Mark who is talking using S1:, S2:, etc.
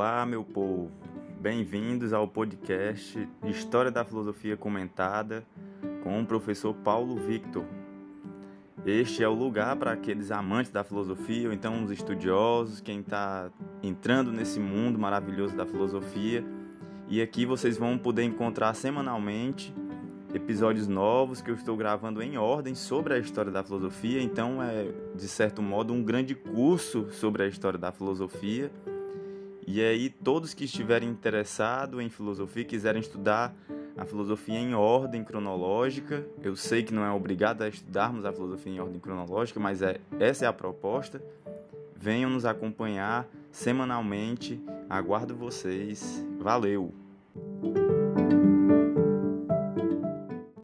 S1: Olá, meu povo. Bem-vindos ao podcast História da Filosofia Comentada com o professor Paulo Victor. Este é o lugar para aqueles amantes da filosofia, ou então os estudiosos, quem está entrando nesse mundo maravilhoso da filosofia. E aqui vocês vão poder encontrar semanalmente episódios novos que eu estou gravando em ordem sobre a história da filosofia. Então, é de certo modo um grande curso sobre a história da filosofia. E aí, todos que estiverem interessados em filosofia, quiserem estudar a filosofia em ordem cronológica, eu sei que não é obrigado a estudarmos a filosofia em ordem cronológica, mas é, essa é a proposta. Venham nos acompanhar semanalmente. Aguardo vocês. Valeu!